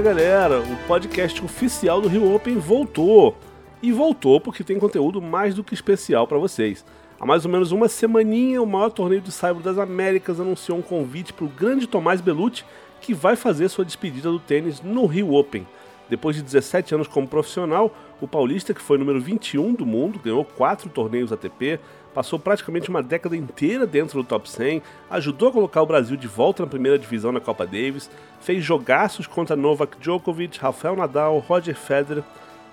Fala galera, o podcast oficial do Rio Open voltou. E voltou porque tem conteúdo mais do que especial para vocês. Há mais ou menos uma semaninha, o maior torneio de saibro das Américas anunciou um convite para o grande Tomás Belucci, que vai fazer sua despedida do tênis no Rio Open. Depois de 17 anos como profissional, o paulista, que foi número 21 do mundo, ganhou quatro torneios ATP, passou praticamente uma década inteira dentro do top 100, ajudou a colocar o Brasil de volta na primeira divisão na Copa Davis, fez jogaços contra Novak Djokovic, Rafael Nadal, Roger Federer.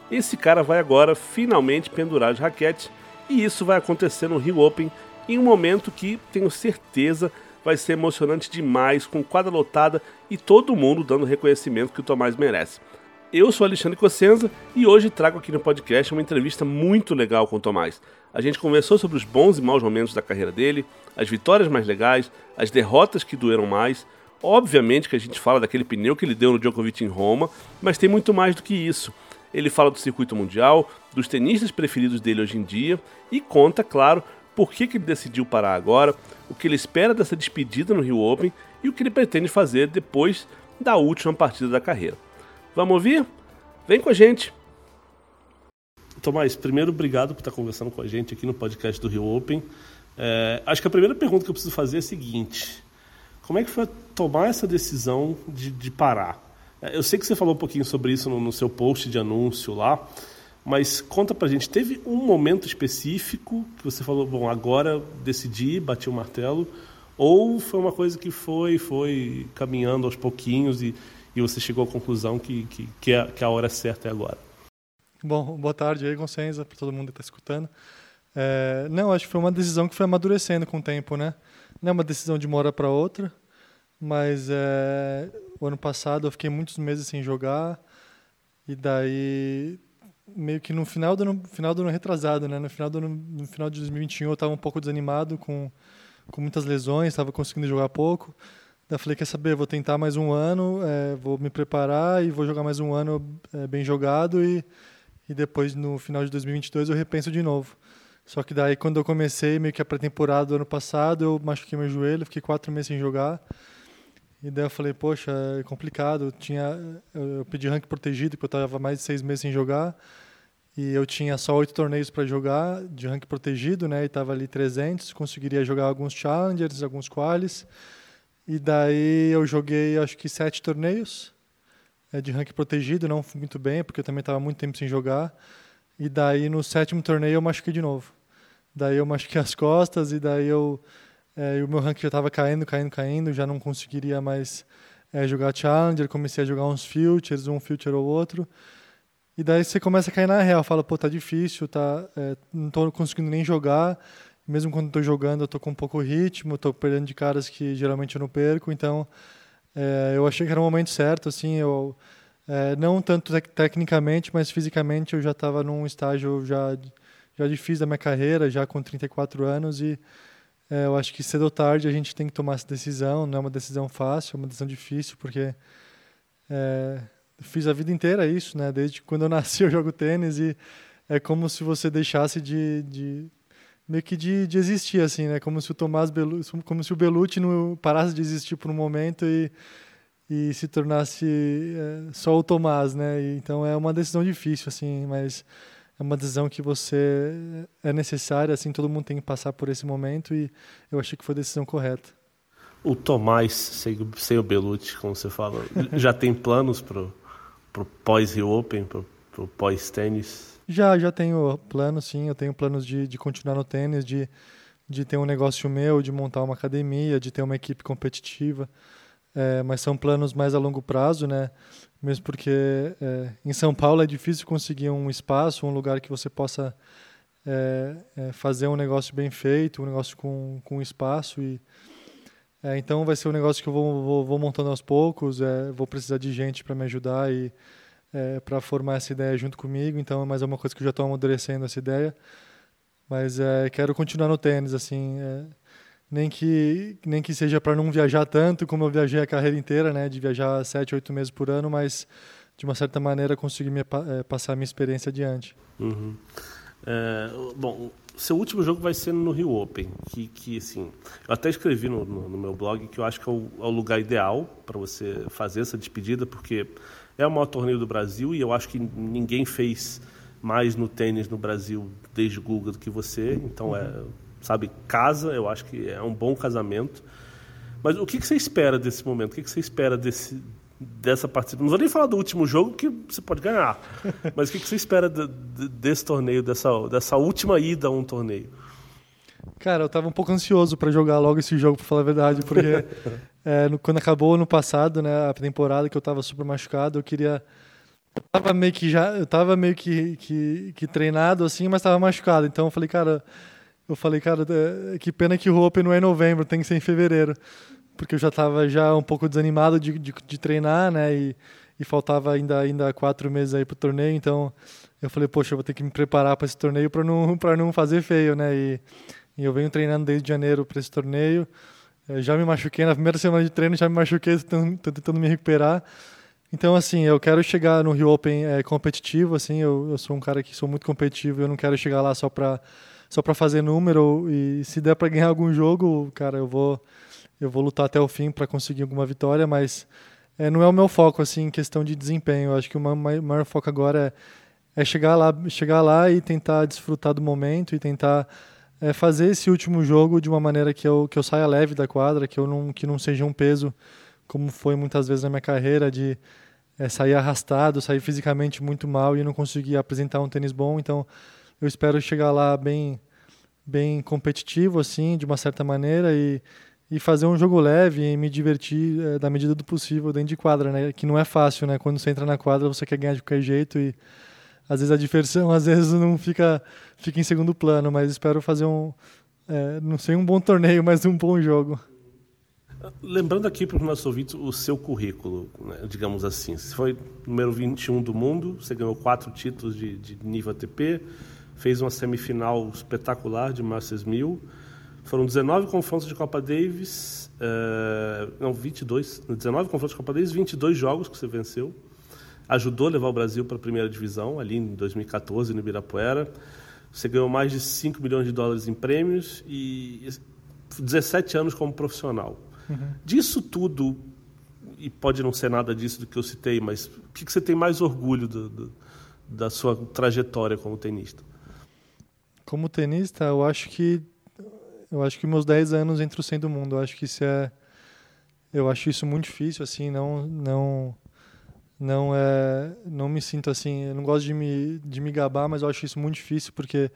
Esse cara vai agora finalmente pendurar as raquetes e isso vai acontecer no Rio Open em um momento que tenho certeza vai ser emocionante demais, com quadra lotada e todo mundo dando reconhecimento que o Tomás merece. Eu sou Alexandre Cossenza e hoje trago aqui no podcast uma entrevista muito legal com o Tomás. A gente conversou sobre os bons e maus momentos da carreira dele, as vitórias mais legais, as derrotas que doeram mais. Obviamente que a gente fala daquele pneu que ele deu no Djokovic em Roma, mas tem muito mais do que isso. Ele fala do circuito mundial, dos tenistas preferidos dele hoje em dia e conta, claro, por que, que ele decidiu parar agora, o que ele espera dessa despedida no Rio Open e o que ele pretende fazer depois da última partida da carreira. Vamos ouvir? Vem com a gente! Tomás, primeiro, obrigado por estar conversando com a gente aqui no podcast do Rio Open. É, acho que a primeira pergunta que eu preciso fazer é a seguinte: como é que foi tomar essa decisão de, de parar? É, eu sei que você falou um pouquinho sobre isso no, no, seu post de anúncio lá, mas conta pra gente, teve um momento específico que você falou, bom, agora decidi, bati o martelo, ou foi uma coisa que foi, foi caminhando aos pouquinhos e, e você chegou à conclusão que, que, que, a, que a hora certa é agora? Bom, boa tarde aí, Gonçenza, para todo mundo que está escutando. É, não, acho que foi uma decisão que foi amadurecendo com o tempo, né? Não é uma decisão de uma hora para outra, mas é, o ano passado eu fiquei muitos meses sem jogar e daí meio que no final do ano, final do ano retrasado, né? No final do ano, no final de 2021 eu estava um pouco desanimado com com muitas lesões, estava conseguindo jogar pouco. Daí falei, quer saber, vou tentar mais um ano, é, vou me preparar e vou jogar mais um ano é, bem jogado e, e depois, no final de 2022, eu repenso de novo. Só que daí, quando eu comecei, meio que a pré-temporada do ano passado, eu machuquei meu joelho, fiquei quatro meses sem jogar. E daí eu falei, poxa, é complicado. Eu, tinha, eu pedi ranking protegido, porque eu estava mais de seis meses sem jogar. E eu tinha só oito torneios para jogar de ranking protegido, né? E estava ali 300, conseguiria jogar alguns challengers, alguns qualis. E daí eu joguei acho que sete torneios é, de ranking protegido, não fui muito bem, porque eu também estava muito tempo sem jogar. E daí no sétimo torneio eu machuquei de novo. Daí eu machuquei as costas e daí eu é, o meu ranking já estava caindo, caindo, caindo, já não conseguiria mais é, jogar challenger, comecei a jogar uns futures, um future ou outro. E daí você começa a cair na real, fala, pô, tá difícil, tá, é, não estou conseguindo nem jogar mesmo quando estou jogando, eu estou com um pouco ritmo, estou perdendo de caras que geralmente eu não perco, então é, eu achei que era o momento certo, assim, eu é, não tanto tec tecnicamente, mas fisicamente eu já estava num estágio já já difícil da minha carreira, já com 34 anos e é, eu acho que cedo ou tarde a gente tem que tomar essa decisão, não é uma decisão fácil, é uma decisão difícil, porque fiz a vida inteira isso, né? Desde quando eu nasci eu jogo tênis e é como se você deixasse de, de meio que de, de existir, assim, né? Como se o Tomás como se o Belucci não parasse de existir por um momento e, e se tornasse é, só o Tomás, né? E, então é uma decisão difícil, assim, mas é uma decisão que você é necessária, assim, todo mundo tem que passar por esse momento e eu achei que foi a decisão correta. O Tomás sem, sem o Belucci, como você fala, já tem planos para o pós-Rio Open, para o pós-tênis? Já, já tenho planos, sim. Eu tenho planos de, de continuar no tênis, de, de ter um negócio meu, de montar uma academia, de ter uma equipe competitiva. É, mas são planos mais a longo prazo, né? Mesmo porque é, em São Paulo é difícil conseguir um espaço, um lugar que você possa é, é fazer um negócio bem feito, um negócio com, com espaço. E, é, então vai ser um negócio que eu vou, vou, vou montando aos poucos, é, vou precisar de gente para me ajudar e é, para formar essa ideia junto comigo. Então, é mais uma coisa que eu já estou amadurecendo essa ideia. Mas é, quero continuar no tênis, assim, é, nem que nem que seja para não viajar tanto como eu viajei a carreira inteira, né, de viajar sete, oito meses por ano, mas de uma certa maneira conseguir me, é, passar a minha experiência adiante. Uhum. É, bom, seu último jogo vai ser no Rio Open, que, que assim, eu até escrevi no, no, no meu blog que eu acho que é o, é o lugar ideal para você fazer essa despedida, porque é o maior torneio do Brasil e eu acho que ninguém fez mais no tênis no Brasil desde Google do que você, então é, sabe, casa, eu acho que é um bom casamento. Mas o que, que você espera desse momento? O que, que você espera desse, dessa partida. Não vou nem falar do último jogo, que você pode ganhar. Mas o que você espera de, de, desse torneio, dessa, dessa última ida a um torneio? Cara, eu tava um pouco ansioso para jogar logo esse jogo, para falar a verdade, porque é, no, quando acabou ano passado, né, a temporada que eu tava super machucado, eu queria eu tava meio que já, eu tava meio que, que, que treinado assim, mas tava machucado. Então eu falei, cara, eu falei, cara, é, que pena que o Open não é em novembro, tem que ser em fevereiro porque eu já estava já um pouco desanimado de, de, de treinar, né? E, e, faltava ainda ainda quatro meses aí para o torneio, então eu falei, poxa, eu vou ter que me preparar para esse torneio para não para não fazer feio, né? E, e, eu venho treinando desde janeiro para esse torneio. Eu já me machuquei na primeira semana de treino, já me machuquei, estou tentando me recuperar. Então, assim, eu quero chegar no Rio Open é, competitivo, assim, eu, eu sou um cara que sou muito competitivo, eu não quero chegar lá só para só para fazer número e se der para ganhar algum jogo, cara, eu vou eu vou lutar até o fim para conseguir alguma vitória, mas é, não é o meu foco assim em questão de desempenho. Eu acho que o maior, maior foco agora é, é, chegar lá, chegar lá e tentar desfrutar do momento e tentar é, fazer esse último jogo de uma maneira que eu que eu saia leve da quadra, que eu não que não seja um peso como foi muitas vezes na minha carreira de é, sair arrastado, sair fisicamente muito mal e não conseguir apresentar um tênis bom. Então eu espero chegar lá bem bem competitivo assim, de uma certa maneira e e fazer um jogo leve e me divertir é, da medida do possível dentro de quadra, né? Que não é fácil, né? Quando você entra na quadra, você quer ganhar de qualquer jeito e às vezes a diversão, às vezes não fica fica em segundo plano, mas espero fazer um é, não sei um bom torneio, mas um bom jogo. Lembrando aqui para os nossos ouvintes o seu currículo, né, digamos assim. Você foi número 21 do mundo, você ganhou quatro títulos de, de nível ATP, fez uma semifinal espetacular de Masters 1000, foram 19 confrontos de Copa Davis, uh, não, 22, 19 confrontos de Copa Davis, 22 jogos que você venceu. Ajudou a levar o Brasil para a primeira divisão, ali em 2014, no Ibirapuera. Você ganhou mais de 5 milhões de dólares em prêmios e 17 anos como profissional. Uhum. Disso tudo, e pode não ser nada disso do que eu citei, mas o que, que você tem mais orgulho do, do, da sua trajetória como tenista? Como tenista, eu acho que eu acho que meus 10 anos entre o 100 do mundo, eu acho que isso é eu acho isso muito difícil assim, não não não é não me sinto assim, eu não gosto de me de me gabar, mas eu acho isso muito difícil porque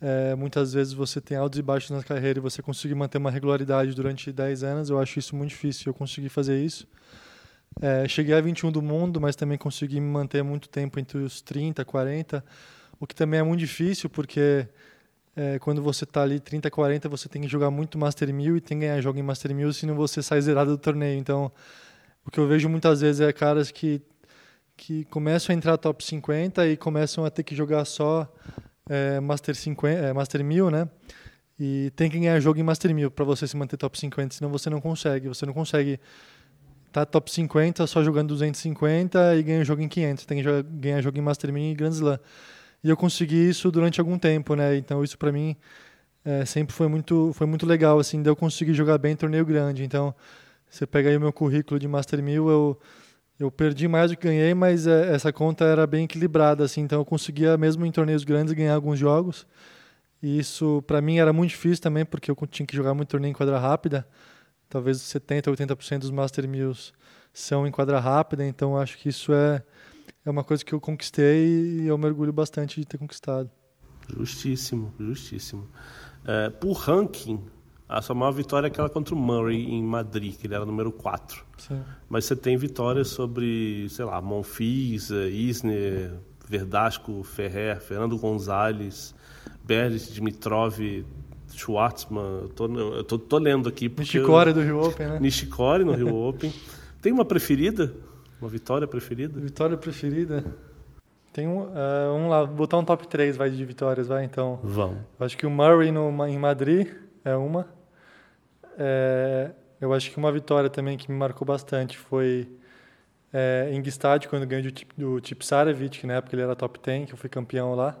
é, muitas vezes você tem altos e baixos na carreira e você conseguir manter uma regularidade durante 10 anos, eu acho isso muito difícil. Eu consegui fazer isso. É, cheguei a 21 do mundo, mas também consegui me manter muito tempo entre os 30, 40, o que também é muito difícil porque é, quando você está ali 30, 40, você tem que jogar muito Master 1000 e tem que ganhar jogo em Master 1000, senão você sai zerado do torneio. Então, o que eu vejo muitas vezes é caras que, que começam a entrar top 50 e começam a ter que jogar só é, Master, 50, é, Master 1000, né? E tem que ganhar jogo em Master 1000 para você se manter top 50, senão você não consegue. Você não consegue estar tá top 50 só jogando 250 e ganhar jogo em 500. Tem que ganhar jogo em Master 1000 e Grand Slam. E eu consegui isso durante algum tempo, né? Então isso para mim é, sempre foi muito, foi muito legal, assim, de eu conseguir jogar bem em torneio grande. Então, você pega aí o meu currículo de Master 1000, eu, eu perdi mais do que ganhei, mas é, essa conta era bem equilibrada, assim, então eu conseguia, mesmo em torneios grandes, ganhar alguns jogos. E isso, para mim, era muito difícil também, porque eu tinha que jogar muito torneio em quadra rápida. Talvez 70%, 80% dos Master 1000 são em quadra rápida, então acho que isso é é uma coisa que eu conquistei e eu mergulho bastante de ter conquistado. Justíssimo, justíssimo. É, por ranking, a sua maior vitória é aquela contra o Murray em Madrid, que ele era número 4. Sim. Mas você tem vitórias sobre, sei lá, Monfils, Isner, Verdasco, Ferrer, Fernando Gonzalez, Berlis, Dimitrov, Schwartzman. Eu tô, eu tô, tô lendo aqui. Nishikori do Rio Open, né? Nishikori no Rio Open. Tem uma preferida? Uma vitória preferida? Vitória preferida? Tem um, uh, um lá, botar um top 3 vai de vitórias, vai então. Vamos. acho que o Murray no, em Madrid é uma. É, eu acho que uma vitória também que me marcou bastante foi é, em Gstad, quando ganhei do, do Tipsarevic, que na época ele era top 10, que eu fui campeão lá.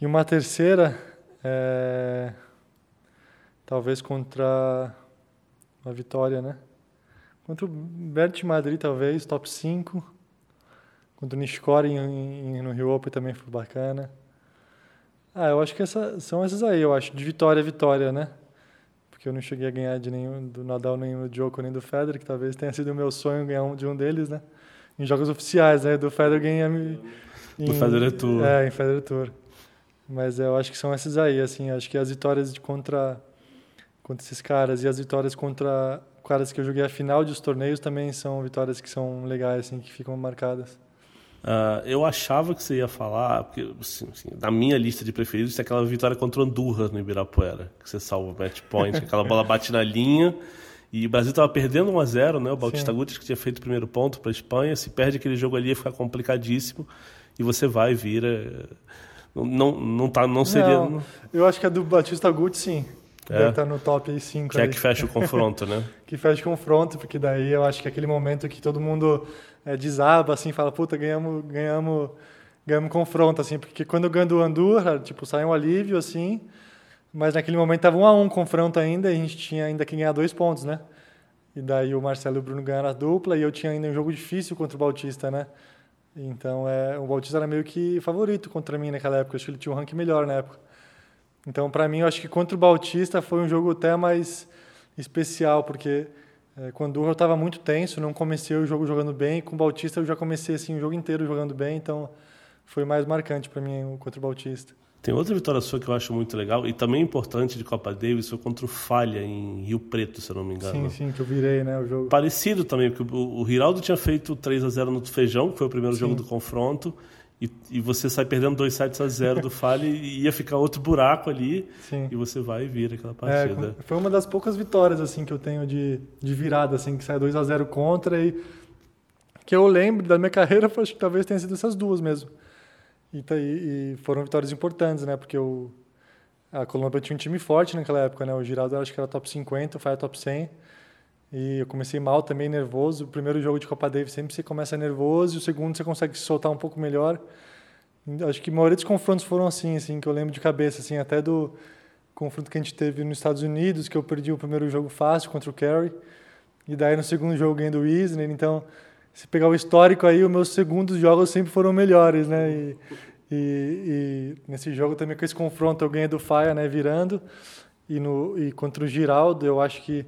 E uma terceira, é, talvez contra uma vitória, né? Contra o Bert Madrid, talvez, top 5. Contra o Nishikori no Rio Open também foi bacana. Ah, eu acho que essa, são essas aí, eu acho, de vitória a vitória, né? Porque eu não cheguei a ganhar de nenhum, do Nadal, nem do Djokovic, nem do Federer, que talvez tenha sido o meu sonho ganhar um, de um deles, né? Em jogos oficiais, né? Do Federer ganhei em... Do Federer Tour. É, em Federer Tour. Mas eu acho que são essas aí, assim, acho que as vitórias de contra, contra esses caras e as vitórias contra caras que eu joguei a final de os torneios também são vitórias que são legais, assim, que ficam marcadas. Uh, eu achava que você ia falar, porque assim, assim, na minha lista de preferidos tem aquela vitória contra o Andurra no Ibirapuera, que você salva o match point, aquela bola bate na linha e o Brasil estava perdendo 1 a 0 né? O Bautista Guti que tinha feito o primeiro ponto para a Espanha, se perde aquele jogo ali ia ficar complicadíssimo e você vai vira. Não, não, tá, não seria. Não, eu acho que a do Batista Guti, sim. É. Deve estar tá no top 5. Que aí. é que fecha o confronto, né? que fecha o confronto, porque daí eu acho que é aquele momento que todo mundo é, desaba, assim, fala, puta, ganhamos, ganhamos, ganhamos confronto, assim, porque quando eu ganho do Andorra, tipo, sai um alívio, assim, mas naquele momento tava um a um confronto ainda, e a gente tinha ainda que ganhar dois pontos, né? E daí o Marcelo e o Bruno ganharam a dupla, e eu tinha ainda um jogo difícil contra o Bautista, né? Então, é, o Bautista era meio que favorito contra mim naquela época, acho que ele tinha um ranking melhor na época. Então, para mim, eu acho que contra o Bautista foi um jogo até mais especial, porque é, com o Andorra eu estava muito tenso, não comecei o jogo jogando bem. Com o Bautista eu já comecei assim, o jogo inteiro jogando bem, então foi mais marcante para mim contra o Bautista. Tem outra vitória sua que eu acho muito legal e também importante de Copa Davis foi contra o Falha em Rio Preto, se eu não me engano. Sim, sim, que eu virei, né, o jogo. Parecido também, porque o, o Giraldo tinha feito 3 a 0 no Feijão, que foi o primeiro sim. jogo do confronto, e, e, você sai perdendo 2 sets a 0 do Falha e ia ficar outro buraco ali sim. e você vai e vira aquela é, partida. É, foi uma das poucas vitórias assim que eu tenho de, de virada assim, que sai 2 a 0 contra e que eu lembro da minha carreira, acho que talvez tenha sido essas duas mesmo. E, tá e, foram vitórias importantes, né? Porque o, a Colômbia tinha um time forte naquela época, né? O Giraldo acho que era top 50, o Faia top 100. E eu comecei mal também, nervoso. O primeiro jogo de Copa Davis sempre você começa nervoso, e o segundo você consegue se soltar um pouco melhor. Acho que a maioria dos confrontos foram assim, assim, que eu lembro de cabeça, assim, até do confronto que a gente teve nos Estados Unidos, que eu perdi o primeiro jogo fácil contra o Kerry. E daí no segundo jogo ganhei do Wisner, então se pegar o histórico aí, os meus segundos jogos sempre foram melhores, né? E, e, e nesse jogo também com esse confronto eu ganhei do Faia, né? Virando. E, no, e contra o Giraldo, eu acho que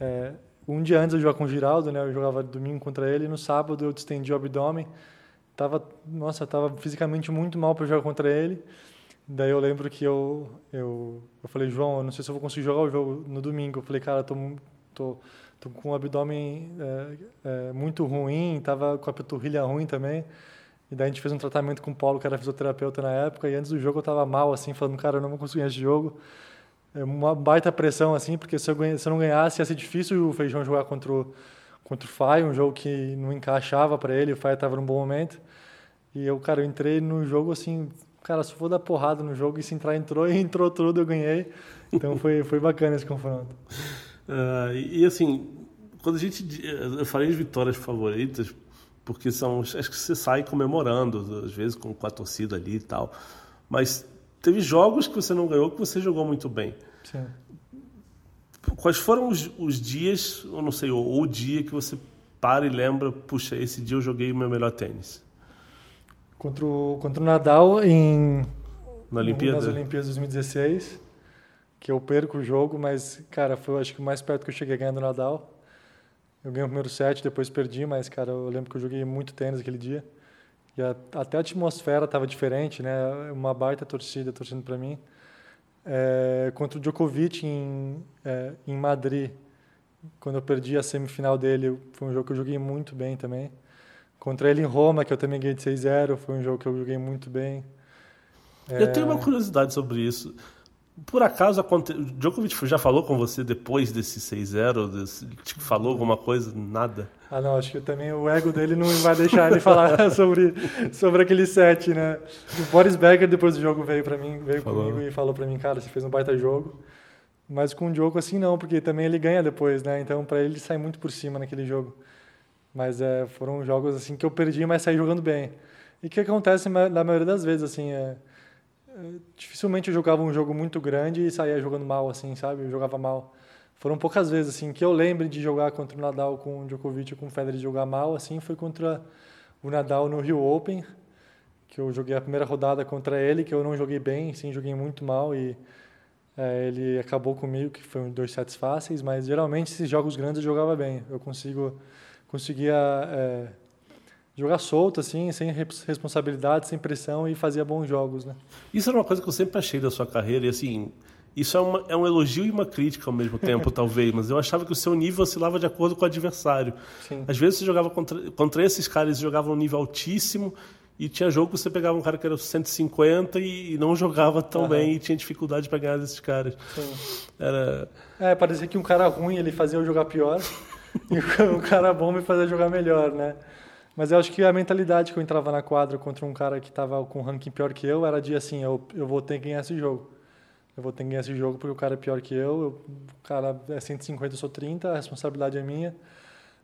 é, um dia antes eu jogava com o Giraldo, né? Eu jogava domingo contra ele. E no sábado eu distendi o abdômen. Tava, nossa, tava fisicamente muito mal para jogar contra ele. Daí eu lembro que eu, eu, eu falei, João, eu não sei se eu vou conseguir jogar o jogo no domingo. Eu falei, cara, tô, tô Tô com o abdômen é, é, muito ruim, tava com a panturrilha ruim também. E daí a gente fez um tratamento com o Paulo, que era fisioterapeuta na época, e antes do jogo eu tava mal, assim, falando, cara, eu não vou conseguir esse jogo. É uma baita pressão, assim, porque se eu, ganha, se eu não ganhasse, ia ser difícil o Feijão jogar contra o, contra o Fai, um jogo que não encaixava para ele, o Fai tava num bom momento. E eu, cara, eu entrei no jogo, assim, cara, só vou dar porrada no jogo, e se entrar, entrou, e entrou tudo, eu ganhei. Então foi, foi bacana esse confronto. Uh, e, e, assim, quando a gente. Eu falei de vitórias favoritas, porque são. Acho que você sai comemorando, às vezes com, com a torcida ali e tal. Mas teve jogos que você não ganhou que você jogou muito bem. Sim. Quais foram os, os dias, ou não sei, ou o dia que você para e lembra, puxa, esse dia eu joguei o meu melhor tênis? Contra o, contra o Nadal em. Na Olimpíada? Nas Olimpíadas 2016 que eu perco o jogo, mas, cara, foi acho que o mais perto que eu cheguei ganhando o Nadal. Eu ganhei o primeiro set, depois perdi, mas, cara, eu lembro que eu joguei muito tênis aquele dia. E a, até a atmosfera estava diferente, né? Uma baita torcida torcendo para mim. É, contra o Djokovic em, é, em Madrid, quando eu perdi a semifinal dele, foi um jogo que eu joguei muito bem também. Contra ele em Roma, que eu também ganhei de 6-0, foi um jogo que eu joguei muito bem. Eu tenho uma curiosidade sobre isso. Por acaso, aconte... o Djokovic já falou com você depois desse 6-0? Desse... Tipo, falou alguma coisa? Nada? Ah, não, acho que também o ego dele não vai deixar ele falar sobre, sobre aquele set, né? O Boris Becker, depois do jogo, veio para mim, veio falou. comigo e falou para mim, cara, você fez um baita jogo. Mas com o Djoko, assim, não, porque também ele ganha depois, né? Então, para ele, ele sai muito por cima naquele jogo. Mas é, foram jogos, assim, que eu perdi, mas saí jogando bem. E que acontece na maioria das vezes, assim, é dificilmente eu jogava um jogo muito grande e saía jogando mal, assim, sabe? Eu jogava mal. Foram poucas vezes, assim, que eu lembre de jogar contra o Nadal com o Djokovic ou com o Federer de jogar mal, assim, foi contra o Nadal no Rio Open, que eu joguei a primeira rodada contra ele, que eu não joguei bem, sim, joguei muito mal e é, ele acabou comigo, que foi um dois sets fáceis, mas geralmente esses jogos grandes eu jogava bem. Eu consigo conseguia é, jogar solto, assim, sem responsabilidade, sem pressão e fazia bons jogos, né? Isso era uma coisa que eu sempre achei da sua carreira e assim isso é, uma, é um elogio e uma crítica ao mesmo tempo, talvez, mas eu achava que o seu nível oscilava de acordo com o adversário. Sim. Às vezes você jogava contra, contra esses caras, eles jogavam um nível altíssimo, e tinha jogo que você pegava um cara que era 150 e, e não jogava tão uhum. bem e tinha dificuldade para ganhar desses caras. Sim. Era... É, parecia que um cara ruim ele fazia eu jogar pior e o cara bom me fazia jogar melhor, né? Mas eu acho que a mentalidade que eu entrava na quadra contra um cara que estava com um ranking pior que eu era de assim, eu, eu vou ter que ganhar esse jogo. Eu vou ter que ganhar esse jogo porque o cara é pior que eu, eu o cara é 150, eu sou 30, a responsabilidade é minha.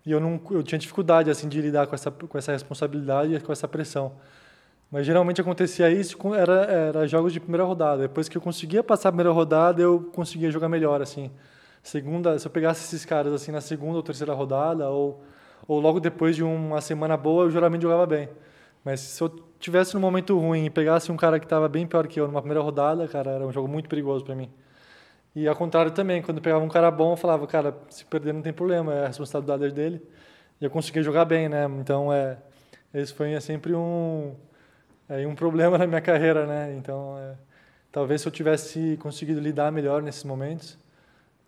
E eu não eu tinha dificuldade assim de lidar com essa com essa responsabilidade e com essa pressão. Mas geralmente acontecia isso era era jogos de primeira rodada. Depois que eu conseguia passar a primeira rodada, eu conseguia jogar melhor assim. Segunda, se eu pegasse esses caras assim na segunda ou terceira rodada ou ou logo depois de uma semana boa, eu geralmente jogava bem. Mas se eu tivesse num momento ruim e pegasse um cara que estava bem pior que eu numa primeira rodada, cara, era um jogo muito perigoso para mim. E ao contrário também, quando eu pegava um cara bom, eu falava, cara, se perder não tem problema, é a responsabilidade dele. E eu conseguia jogar bem, né? Então, é, esse foi sempre um, é, um problema na minha carreira, né? Então, é, talvez se eu tivesse conseguido lidar melhor nesses momentos.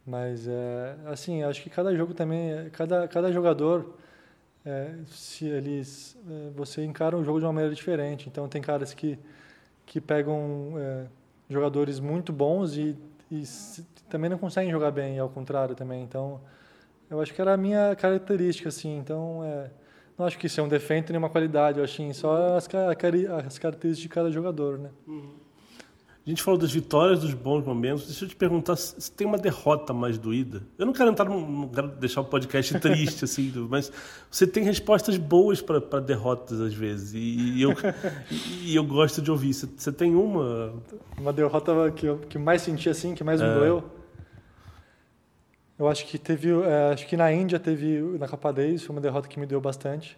Mas, é, assim, acho que cada jogo também, cada, cada jogador, é, se eles, é, você encara um jogo de uma maneira diferente. Então, tem caras que, que pegam é, jogadores muito bons e e também não conseguem jogar bem, ao contrário também. Então, eu acho que era a minha característica, assim. Então, é, não acho que isso é um defeito nem uma qualidade, eu acho que só as, as características de cada jogador, né? Uhum. A gente falou das vitórias, dos bons momentos. Deixa eu te perguntar se tem uma derrota mais doída. Eu não quero entrar, não quero deixar o podcast triste, assim, mas você tem respostas boas para derrotas às vezes. E, e eu, e, eu gosto de ouvir. Você, você, tem uma. Uma derrota que eu que mais senti assim, que mais me é. doeu? Eu acho que teve. É, acho que na Índia teve. Na Copa Days foi uma derrota que me deu bastante.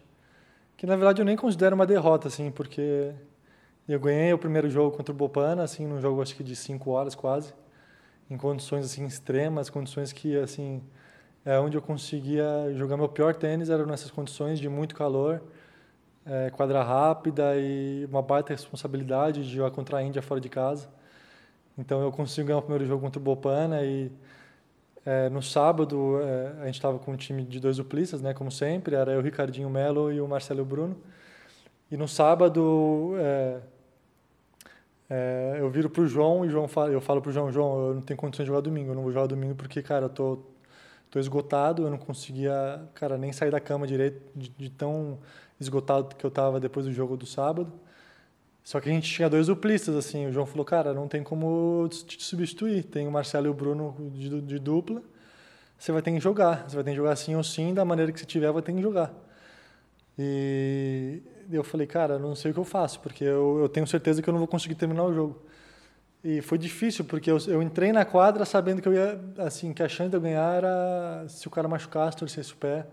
Que na verdade eu nem considero uma derrota, assim, porque eu ganhei o primeiro jogo contra o Bopana, assim, num jogo acho que de cinco horas quase, em condições assim extremas, condições que assim é onde eu conseguia jogar meu pior tênis eram nessas condições de muito calor, é, quadra rápida e uma baita responsabilidade de jogar contra a Índia fora de casa. Então eu consigo ganhar o primeiro jogo contra o Bopana e é, no sábado é, a gente estava com um time de dois duplistas, né, como sempre, era eu, Ricardinho Melo e o Marcelo Bruno. E no sábado é, eu viro pro João e João fala, eu falo pro João, João, eu não tenho condições de jogar domingo, eu não vou jogar domingo porque, cara, eu tô, tô esgotado, eu não conseguia, cara, nem sair da cama direito, de, de tão esgotado que eu tava depois do jogo do sábado. Só que a gente tinha dois duplistas, assim, o João falou, cara, não tem como te substituir, tem o Marcelo e o Bruno de, de dupla, você vai ter que jogar, você vai ter que jogar sim ou sim, da maneira que você tiver, vai ter que jogar. E eu falei, cara, não sei o que eu faço, porque eu, eu tenho certeza que eu não vou conseguir terminar o jogo. E foi difícil, porque eu, eu entrei na quadra sabendo que eu ia, assim, que a chance de eu ganhar era se o cara machucasse, torcesse o pé.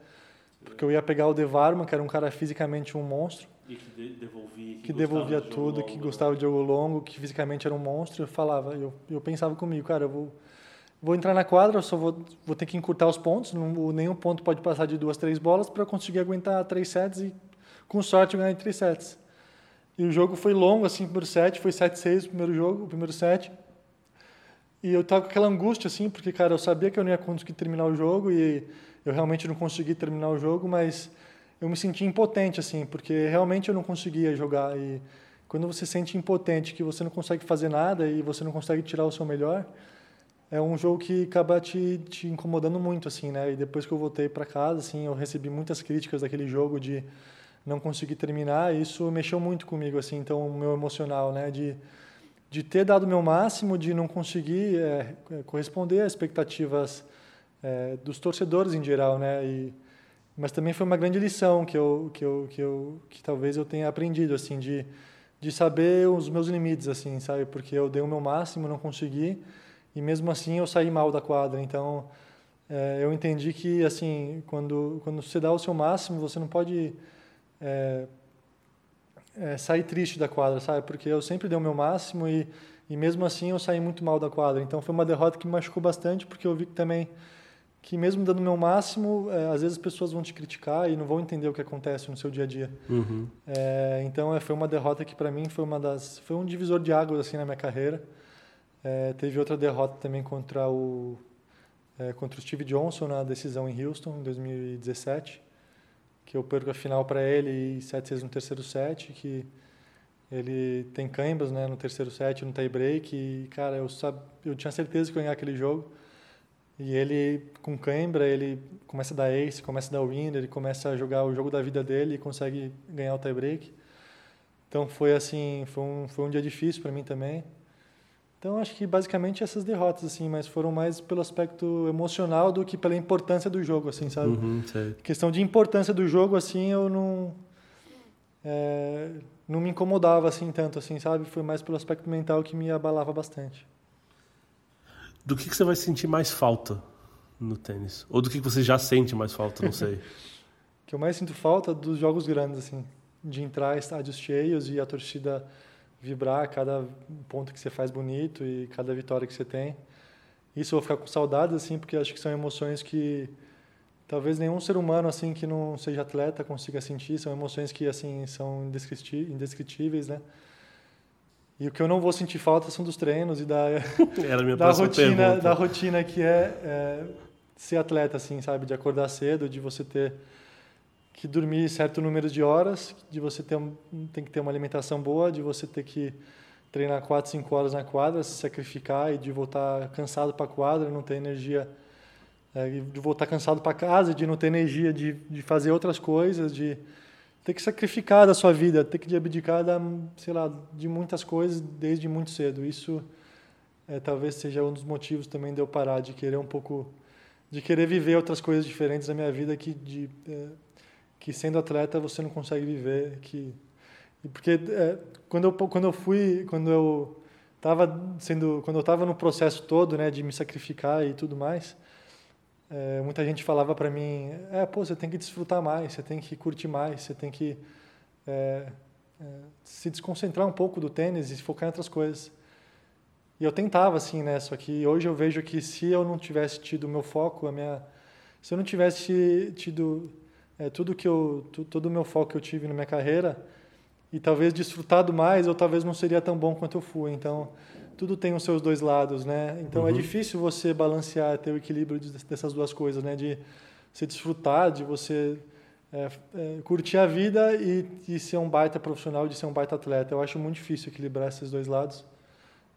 Porque eu ia pegar o Devarman, que era um cara fisicamente um monstro. E que devolvia, que, que devolvia de tudo, longo, que gostava de jogo longo, que fisicamente era um monstro. Eu falava, eu, eu pensava comigo, cara, eu vou, vou entrar na quadra, eu só vou, vou ter que encurtar os pontos, não, nenhum ponto pode passar de duas, três bolas para conseguir aguentar três sets e com sorte eu ganhei três sets. E o jogo foi longo, assim, o primeiro set, foi 7-6 o primeiro jogo, o primeiro set. E eu tava com aquela angústia, assim, porque, cara, eu sabia que eu não ia conseguir terminar o jogo e eu realmente não consegui terminar o jogo, mas eu me senti impotente, assim, porque realmente eu não conseguia jogar. E quando você se sente impotente, que você não consegue fazer nada e você não consegue tirar o seu melhor, é um jogo que acaba te, te incomodando muito, assim, né? E depois que eu voltei para casa, assim, eu recebi muitas críticas daquele jogo de não consegui terminar, isso mexeu muito comigo, assim, então o meu emocional, né, de de ter dado o meu máximo, de não conseguir é, é, corresponder às expectativas é, dos torcedores em geral, né, e, mas também foi uma grande lição que eu que eu que eu que talvez eu tenha aprendido, assim, de de saber os meus limites, assim, sabe? Porque eu dei o meu máximo, não consegui, e mesmo assim eu saí mal da quadra. Então, é, eu entendi que, assim, quando, quando você dá o seu máximo, você não pode é, é, sair triste da quadra, sabe? Porque eu sempre dei o meu máximo e, e mesmo assim eu saí muito mal da quadra. Então, foi uma derrota que me machucou bastante, porque eu vi que também que mesmo dando o meu máximo, é, às vezes as pessoas vão te criticar e não vão entender o que acontece no seu dia a dia. Uhum. É, então é, foi uma derrota que para mim foi uma das foi um divisor de águas assim na minha carreira. É, teve outra derrota também contra o é, contra o Steve Johnson na decisão em Houston em 2017, que eu perco a final para ele e 7 6 no terceiro set, que ele tem câimbras, né, no terceiro set, no tie break e cara, eu sab, eu tinha certeza que eu ia ganhar aquele jogo e ele, com cãibra, ele começa a dar ace, começa a dar win, ele começa a jogar o jogo da vida dele e consegue ganhar o tie-break. Então foi assim, foi um, foi um dia difícil para mim também. Então acho que basicamente essas derrotas assim, mas foram mais pelo aspecto emocional do que pela importância do jogo, assim, sabe? Uhum, Questão de importância do jogo, assim, eu não é, não me incomodava assim tanto, assim, sabe? Foi mais pelo aspecto mental que me abalava bastante. Do que, que você vai sentir mais falta no tênis? Ou do que, que você já sente mais falta, não sei. o que eu mais sinto falta dos jogos grandes, assim. De entrar estádios cheios e a torcida vibrar cada ponto que você faz bonito e cada vitória que você tem. Isso eu vou ficar com saudades, assim, porque acho que são emoções que talvez nenhum ser humano, assim, que não seja atleta consiga sentir. São emoções que, assim, são indescritíveis, né? E o que eu não vou sentir falta são dos treinos e da, da rotina, pergunta. da rotina que é, é, ser atleta, assim, sabe? De acordar cedo, de você ter que dormir certo número de horas, de você ter tem que ter uma alimentação boa, de você ter que treinar quatro, cinco horas na quadra, se sacrificar e de voltar cansado para a quadra, não ter energia, é, de voltar cansado para casa, de não ter energia de, de fazer outras coisas, de ter que sacrificar da sua vida, ter que abdicar da, sei lá, de muitas coisas desde muito cedo. Isso é, talvez seja um dos motivos também de eu parar de querer um pouco, de querer viver outras coisas diferentes da minha vida que de é, que sendo atleta você não consegue viver, que porque é, quando eu quando eu fui, quando eu estava sendo, quando eu estava no processo todo, né, de me sacrificar e tudo mais, é, muita gente falava para mim, é, pô, você tem que desfrutar mais, você tem que curtir mais, você tem que é, é, se desconcentrar um pouco do tênis e focar em outras coisas. E eu tentava assim, né? Só que hoje eu vejo que se eu não tivesse tido o meu foco, a minha, se eu não tivesse tido é, tudo que eu, todo o meu foco que eu tive na minha carreira e talvez desfrutado mais, eu talvez não seria tão bom quanto eu fui. Então tudo tem os seus dois lados, né? Então é uhum. é difícil você balancear, ter o equilíbrio dessas duas coisas, né? De você desfrutar, de você é, é, curtir a vida e, e ser um baita profissional, de ser um baita atleta. Eu acho muito difícil equilibrar esses dois lados.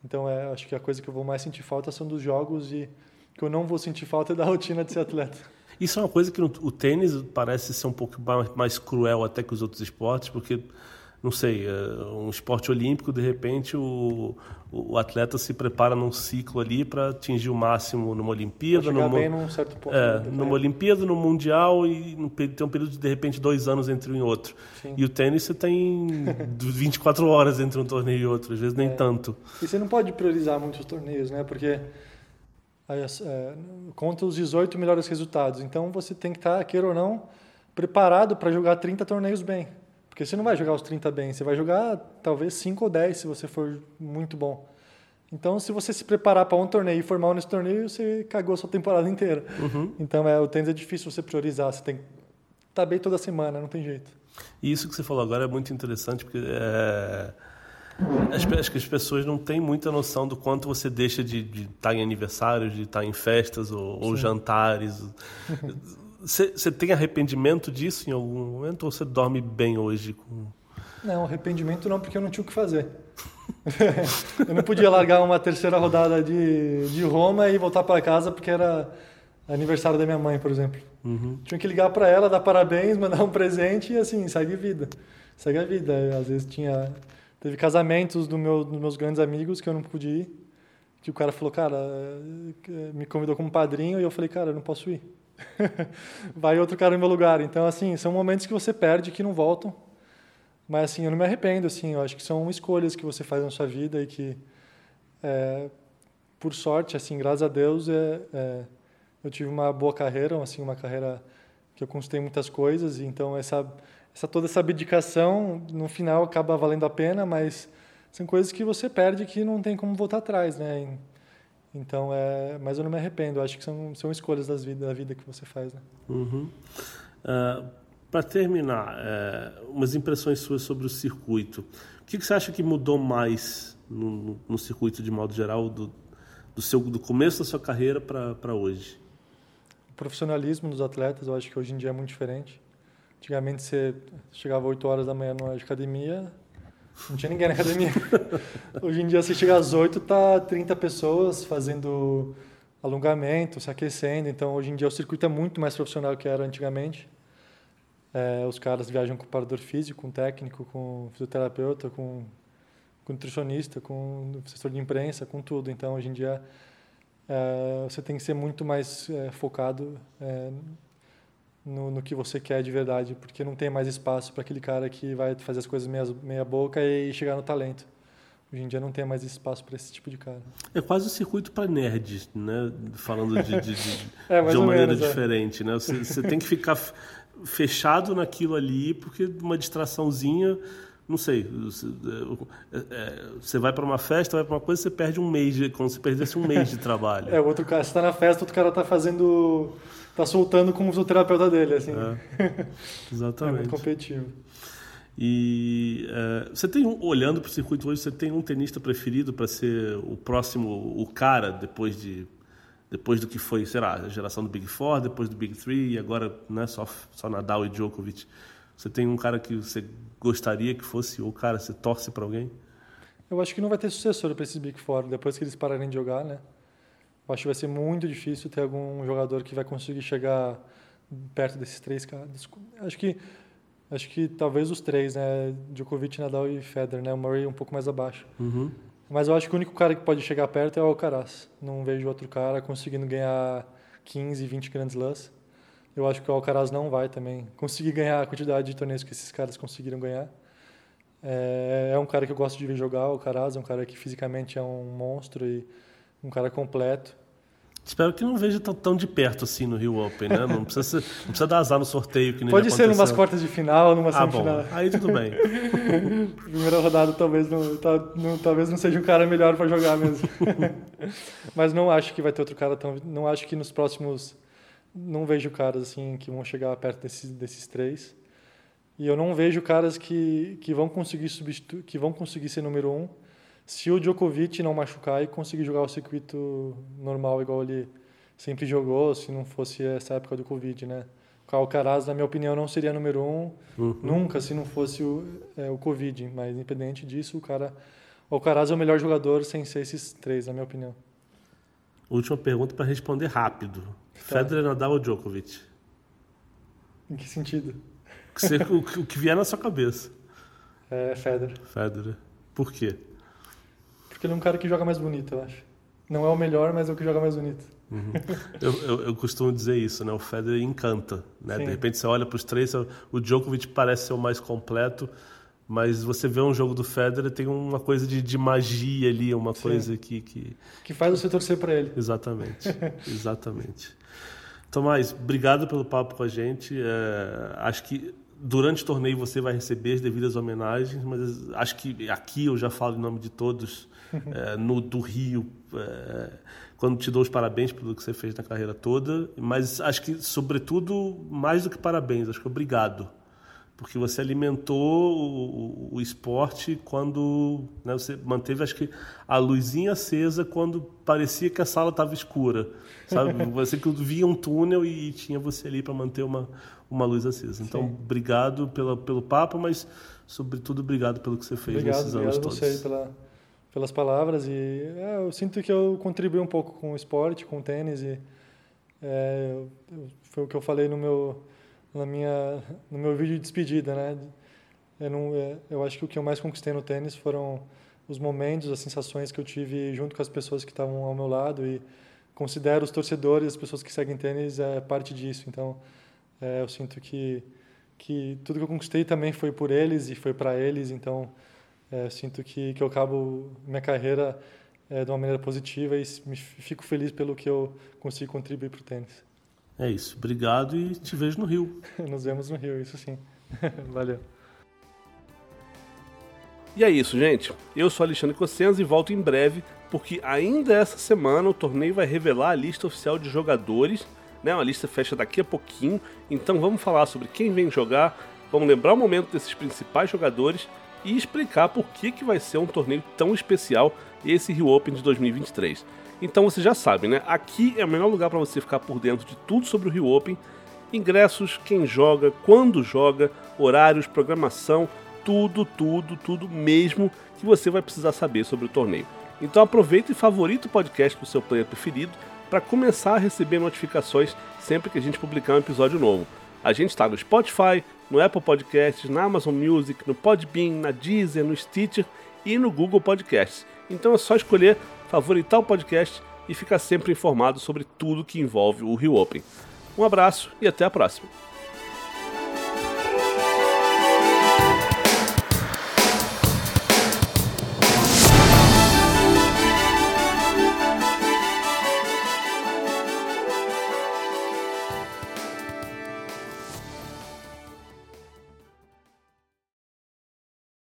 Então é, acho que a coisa que eu vou mais sentir falta são dos jogos e que eu não vou sentir falta é da rotina de ser atleta. Isso é uma coisa que no, o tênis parece ser um pouco mais cruel até que os outros esportes, porque não sei, é, um esporte olímpico, de repente o, o atleta se prepara num ciclo ali para atingir o máximo numa Olimpíada, numa, bem num certo ponto, é, numa Olimpíada, no Mundial e no, tem um período de, de repente dois anos entre um e outro. Sim. E o tênis você tem 24 horas entre um torneio e outro, às vezes nem é. tanto. E você não pode priorizar muitos torneios, né? Porque conta os 18 melhores resultados. Então você tem que estar, queira ou não, preparado para jogar 30 torneios bem. Porque você não vai jogar os 30 bem, você vai jogar talvez 5 ou 10 se você for muito bom. Então, se você se preparar para um torneio e formar nesse torneio, você cagou a sua temporada inteira. Uhum. Então, é, o tênis é difícil você priorizar, você tem que estar tá bem toda semana, não tem jeito. E isso que você falou agora é muito interessante, porque é... acho que as pessoas não têm muita noção do quanto você deixa de, estar em aniversários, de estar em festas ou, ou jantares. Você tem arrependimento disso em algum momento ou você dorme bem hoje? Com... Não, arrependimento não, porque eu não tinha o que fazer. eu não podia largar uma terceira rodada de, de Roma e voltar para casa porque era aniversário da minha mãe, por exemplo. Uhum. Tinha que ligar para ela, dar parabéns, mandar um presente e assim, segue vida. Segue a vida. Às vezes tinha. Teve casamentos do meu, dos meus grandes amigos que eu não pude ir. Que o cara falou, cara, me convidou como padrinho e eu falei, cara, eu não posso ir. vai outro cara no meu lugar. Então, assim, são momentos que você perde que não voltam. Mas assim, eu não me arrependo, assim, eu acho que são escolhas que você faz na sua vida e que, é, por sorte, assim, graças a Deus, é, é, eu tive uma boa carreira, assim, uma carreira que eu conquistei muitas coisas, então essa, essa toda essa abdicação, no final, acaba valendo a pena, mas são coisas que você perde que não tem como voltar atrás, né? Então, é, mas eu não me arrependo, eu acho que são, são escolhas das vida, da vida que você faz, né? Uhum. Uh para terminar, é, umas impressões suas sobre o circuito. O que, que você acha que mudou mais no, no, circuito de modo geral do, do, seu, do começo da sua carreira para hoje? O profissionalismo dos atletas, eu acho que hoje em dia é muito diferente. Antigamente você chegava 8 horas da manhã na academia, não tinha ninguém na academia. hoje em dia você chega às 8, tá 30 pessoas fazendo alongamento, se aquecendo. Então hoje em dia o circuito é muito mais profissional que era antigamente. É, os caras viajam com parador físico, com técnico, com fisioterapeuta, com, com nutricionista, com assessor de imprensa, com tudo. Então, hoje em dia, é, você tem que ser muito mais é, focado é, no, no, que você quer de verdade, porque não tem mais espaço para aquele cara que vai fazer as coisas meia, meia boca e chegar no talento. Hoje em dia não tem mais espaço para esse tipo de cara. É quase um circuito para nerds, né? Falando de, de, de, é, de uma maneira menos, é. diferente, né? Você, você tem que ficar fechado naquilo ali, porque uma distraçãozinha, não sei, você, é, é, você vai para uma festa, vai para uma coisa, você perde um mês, de, como se perdesse um mês de trabalho. É, o outro cara, você está na festa, outro cara está fazendo, está soltando com o fisioterapeuta dele, assim. É, exatamente. é muito competitivo. E é, você tem um, olhando para o circuito hoje, você tem um tenista preferido para ser o próximo, o cara depois de depois do que foi, sei lá, a geração do Big Four, depois do Big Three, e agora não é só, só Nadal e Djokovic. Você tem um cara que você gostaria que fosse, ou cara, você torce para alguém? Eu acho que não vai ter sucessor para esses Big Four, depois que eles pararem de jogar, né? Eu acho que vai ser muito difícil ter algum jogador que vai conseguir chegar perto desses três caras. Acho que acho que talvez os três, né? Djokovic, Nadal e Federer, né? O Murray um pouco mais abaixo. Uhum. Mas eu acho que o único cara que pode chegar perto é o Alcaraz. Não vejo outro cara conseguindo ganhar 15, 20 grandes lãs. Eu acho que o Alcaraz não vai também conseguir ganhar a quantidade de torneios que esses caras conseguiram ganhar. É, é um cara que eu gosto de ver jogar, o Alcaraz é um cara que fisicamente é um monstro e um cara completo. Espero que não veja tão, de perto assim no Rio Open, né? Não precisa, ser, não precisa dar azar no sorteio que nem Pode ser umas quartas de final, numa ah, semifinal. Bom, aí tudo bem. Primeira rodada talvez não, tá, não, talvez não seja um cara melhor para jogar mesmo. Mas não acho que vai ter outro cara tão. Não acho que nos próximos. Não vejo caras assim que vão chegar perto desses, desses três. E eu não vejo caras que, que vão conseguir substituir, que vão conseguir ser número um se o Djokovic não machucar e conseguir jogar o circuito normal igual ele sempre jogou, se não fosse essa época do Covid, né? O Alcaraz, na minha opinião, não seria número um uhum. nunca se não fosse o, é, o Covid. Mas, independente disso, o cara, o Alcaraz é o melhor jogador sem ser esses três, na minha opinião. Última pergunta para responder rápido. Tá. Federer, Nadal ou Djokovic? Em que sentido? o, o que vier na sua cabeça. É Federer. Federer. Por quê? Porque ele é um cara que joga mais bonito, eu acho. Não é o melhor, mas é o que joga mais bonito. Uhum. Eu, eu, eu, costumo dizer isso, né? O Federer encanta, né? De repente você olha para os três, o Djokovic parece ser o mais completo, mas você vê um jogo do Federer tem uma coisa de, de magia ali, uma Sim. coisa que, que que faz você torcer para ele. Exatamente, exatamente. Tomás, obrigado pelo papo com a gente. É, acho que durante o torneio você vai receber as devidas homenagens, mas acho que aqui eu já falo em nome de todos é, no do Rio, é, quando te dou os parabéns pelo que você fez na carreira toda, mas acho que, sobretudo, mais do que parabéns, acho que obrigado. Porque você alimentou o, o, o esporte quando né, você manteve, acho que, a luzinha acesa quando parecia que a sala estava escura. Sabe? Você via um túnel e tinha você ali para manter uma, uma luz acesa. Então, Sim. obrigado pela, pelo papo, mas, sobretudo, obrigado pelo que você fez obrigado, nesses anos todos. Obrigado pela, pelas palavras. e é, Eu sinto que eu contribuí um pouco com o esporte, com o tênis. e é, Foi o que eu falei no meu, na minha, no meu vídeo de despedida. Né? Eu, não, é, eu acho que o que eu mais conquistei no tênis foram os momentos, as sensações que eu tive junto com as pessoas que estavam ao meu lado e considero os torcedores, as pessoas que seguem tênis, é parte disso. Então, é, eu sinto que que tudo que eu conquistei também foi por eles e foi para eles, então é, sinto que, que eu acabo minha carreira é, de uma maneira positiva e me, fico feliz pelo que eu consigo contribuir para o tênis. É isso, obrigado e te vejo no Rio. Nos vemos no Rio, isso sim. Valeu. E é isso, gente. Eu sou Alexandre Cossenza e volto em breve, porque ainda essa semana o torneio vai revelar a lista oficial de jogadores né? Uma lista fecha daqui a pouquinho. Então vamos falar sobre quem vem jogar, vamos lembrar o momento desses principais jogadores e explicar por que, que vai ser um torneio tão especial esse Rio Open de 2023. Então você já sabe, né? Aqui é o melhor lugar para você ficar por dentro de tudo sobre o Rio Open. Ingressos, quem joga, quando joga, horários, programação, tudo, tudo, tudo mesmo que você vai precisar saber sobre o torneio. Então aproveita e favorita o podcast do seu player preferido para começar a receber notificações sempre que a gente publicar um episódio novo. A gente está no Spotify, no Apple Podcasts, na Amazon Music, no Podbean, na Deezer, no Stitcher e no Google Podcasts. Então é só escolher favoritar o podcast e ficar sempre informado sobre tudo que envolve o Rio Open. Um abraço e até a próxima.